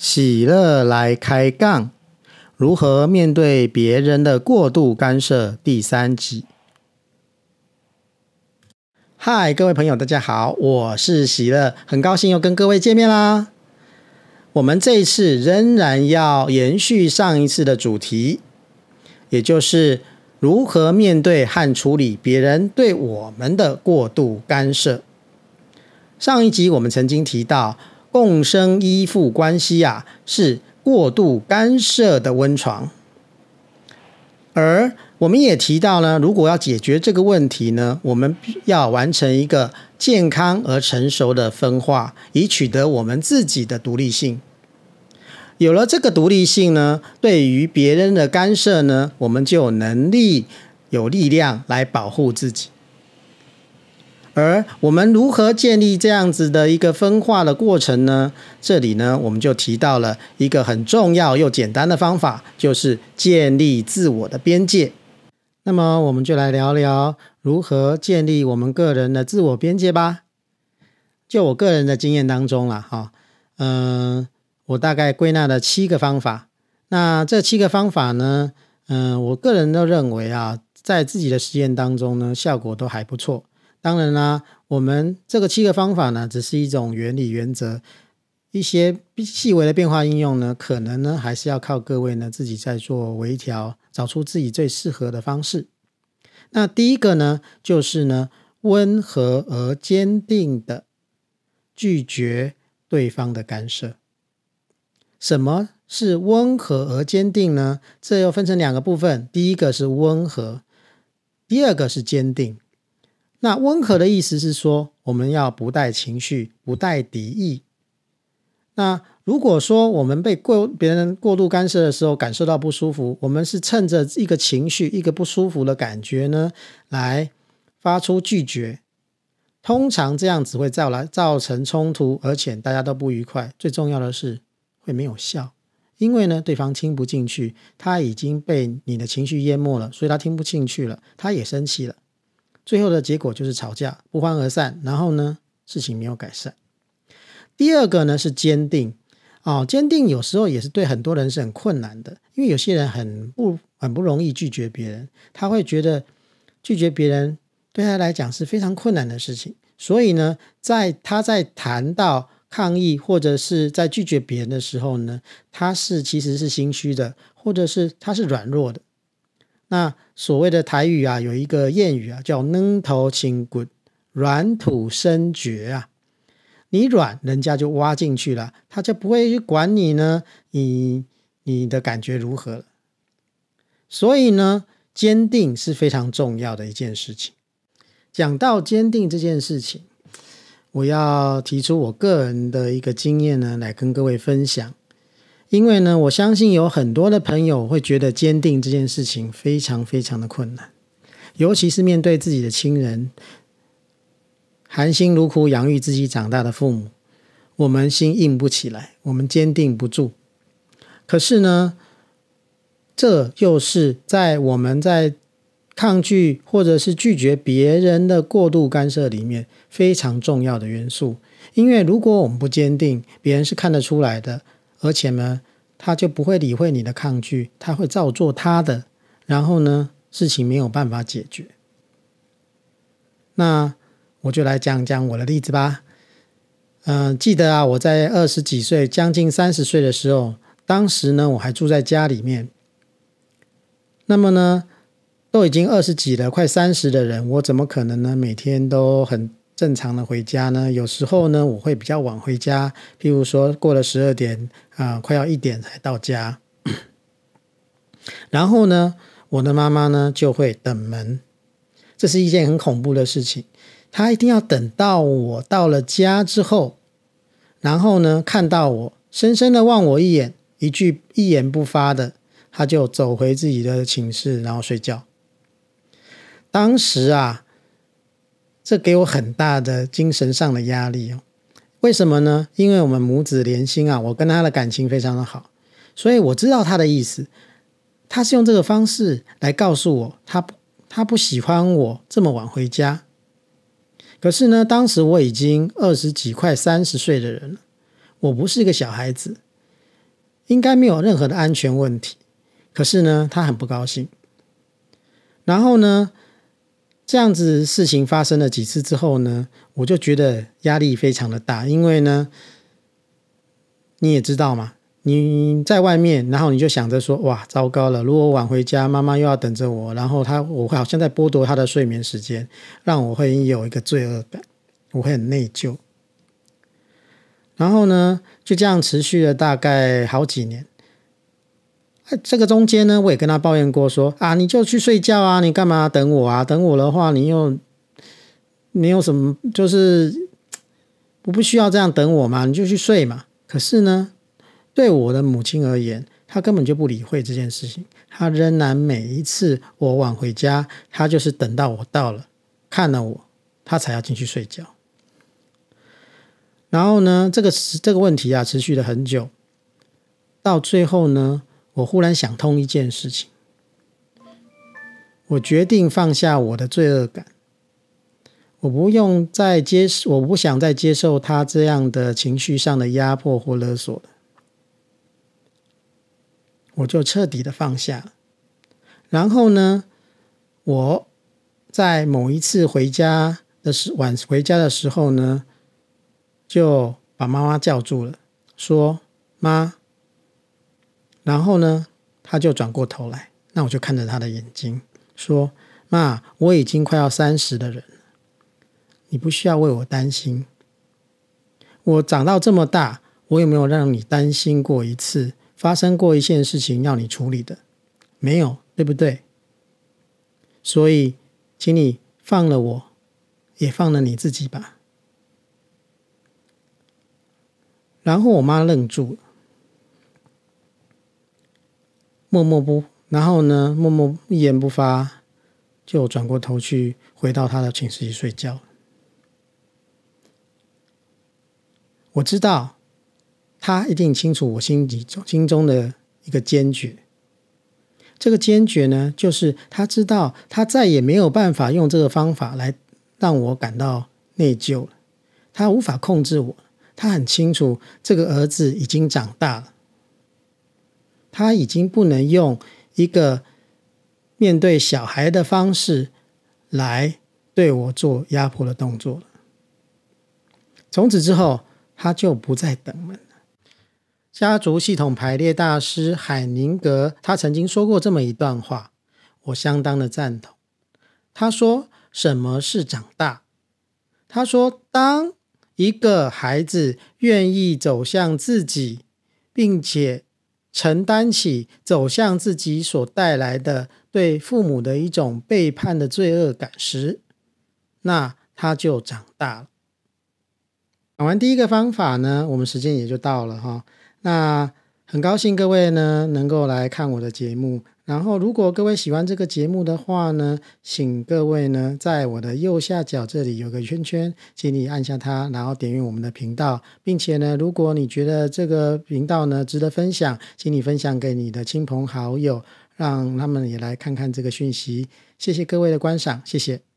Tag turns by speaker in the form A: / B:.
A: 喜乐来开杠，如何面对别人的过度干涉？第三集。嗨，各位朋友，大家好，我是喜乐，很高兴又跟各位见面啦。我们这一次仍然要延续上一次的主题，也就是如何面对和处理别人对我们的过度干涉。上一集我们曾经提到。共生依附关系啊，是过度干涉的温床。而我们也提到呢，如果要解决这个问题呢，我们要完成一个健康而成熟的分化，以取得我们自己的独立性。有了这个独立性呢，对于别人的干涉呢，我们就有能力、有力量来保护自己。而我们如何建立这样子的一个分化的过程呢？这里呢，我们就提到了一个很重要又简单的方法，就是建立自我的边界。那么，我们就来聊聊如何建立我们个人的自我边界吧。就我个人的经验当中啦，哈，嗯，我大概归纳了七个方法。那这七个方法呢，嗯，我个人都认为啊，在自己的实验当中呢，效果都还不错。当然啦，我们这个七个方法呢，只是一种原理原则，一些细微的变化应用呢，可能呢还是要靠各位呢自己在做微调，找出自己最适合的方式。那第一个呢，就是呢温和而坚定的拒绝对方的干涉。什么是温和而坚定呢？这又分成两个部分，第一个是温和，第二个是坚定。那温和的意思是说，我们要不带情绪，不带敌意。那如果说我们被过别人过度干涉的时候，感受到不舒服，我们是趁着一个情绪、一个不舒服的感觉呢，来发出拒绝。通常这样子会造来造成冲突，而且大家都不愉快。最重要的是会没有效，因为呢，对方听不进去，他已经被你的情绪淹没了，所以他听不进去了，他也生气了。最后的结果就是吵架，不欢而散。然后呢，事情没有改善。第二个呢是坚定哦，坚定有时候也是对很多人是很困难的，因为有些人很不很不容易拒绝别人，他会觉得拒绝别人对他来讲是非常困难的事情。所以呢，在他在谈到抗议或者是在拒绝别人的时候呢，他是其实是心虚的，或者是他是软弱的。那所谓的台语啊，有一个谚语啊，叫“愣头青骨，软土生绝”啊。你软，人家就挖进去了，他就不会去管你呢，你你的感觉如何了。所以呢，坚定是非常重要的一件事情。讲到坚定这件事情，我要提出我个人的一个经验呢，来跟各位分享。因为呢，我相信有很多的朋友会觉得坚定这件事情非常非常的困难，尤其是面对自己的亲人，含辛茹苦养育自己长大的父母，我们心硬不起来，我们坚定不住。可是呢，这又是在我们在抗拒或者是拒绝别人的过度干涉里面非常重要的元素。因为如果我们不坚定，别人是看得出来的。而且呢，他就不会理会你的抗拒，他会照做他的，然后呢，事情没有办法解决。那我就来讲讲我的例子吧。嗯、记得啊，我在二十几岁，将近三十岁的时候，当时呢，我还住在家里面。那么呢，都已经二十几了，快三十的人，我怎么可能呢？每天都很。正常的回家呢，有时候呢，我会比较晚回家，譬如说过了十二点啊、快要一点才到家。然后呢，我的妈妈呢就会等门，这是一件很恐怖的事情。她一定要等到我到了家之后，然后呢看到我，深深的望我一眼，一句一言不发的，她就走回自己的寝室，然后睡觉。当时啊。这给我很大的精神上的压力哦。为什么呢？因为我们母子连心啊，我跟他的感情非常的好，所以我知道他的意思。他是用这个方式来告诉我，他他不喜欢我这么晚回家。可是呢，当时我已经二十几、快三十岁的人了，我不是一个小孩子，应该没有任何的安全问题。可是呢，他很不高兴。然后呢，这样子事情发生了几次之后呢，我就觉得压力非常的大，因为呢，你也知道嘛，你在外面，然后你就想着说，哇，糟糕了，如果晚回家，妈妈又要等着我，然后他，我好像在剥夺他的睡眠时间，让我会有一个罪恶感，我会很内疚。然后呢，就这样持续了大概好几年。这个中间呢，我也跟他抱怨过说，啊，你就去睡觉啊，你干嘛等我啊？等我的话，你又你有什么，就是我不需要这样等我嘛，你就去睡嘛。可是呢，对我的母亲而言，她根本就不理会这件事情，她仍然每一次我晚回家，她就是等到我到了，看了我，她才要进去睡觉。然后呢，这个这个问题啊，持续了很久，到最后呢。我忽然想通一件事情，我决定放下我的罪恶感，我不用再接受，我不想再接受他这样的情绪上的压迫或勒索了，我就彻底的放下。然后呢，我在某一次回家的时晚回家的时候呢，就把妈妈叫住了，说：“妈。”然后呢，他就转过头来，那我就看着他的眼睛说：“妈，我已经快要三十的人了，你不需要为我担心。我长到这么大，我有没有让你担心过一次？发生过一件事情要你处理的，没有，对不对？所以，请你放了我，也放了你自己吧。”然后我妈愣住了。默默不，然后呢，默默一言不发，就转过头去，回到他的寝室去睡觉。我知道，他一定清楚我心里心中的一个坚决。这个坚决呢，就是他知道他再也没有办法用这个方法来让我感到内疚了。他无法控制我，他很清楚这个儿子已经长大了。他已经不能用一个面对小孩的方式来对我做压迫的动作了。从此之后，他就不再等门了。家族系统排列大师海宁格他曾经说过这么一段话，我相当的赞同。他说：“什么是长大？”他说：“当一个孩子愿意走向自己，并且。”承担起走向自己所带来的对父母的一种背叛的罪恶感时，那他就长大了。讲完第一个方法呢，我们时间也就到了哈。那很高兴各位呢能够来看我的节目。然后，如果各位喜欢这个节目的话呢，请各位呢，在我的右下角这里有个圈圈，请你按下它，然后点阅我们的频道，并且呢，如果你觉得这个频道呢值得分享，请你分享给你的亲朋好友，让他们也来看看这个讯息。谢谢各位的观赏，谢谢。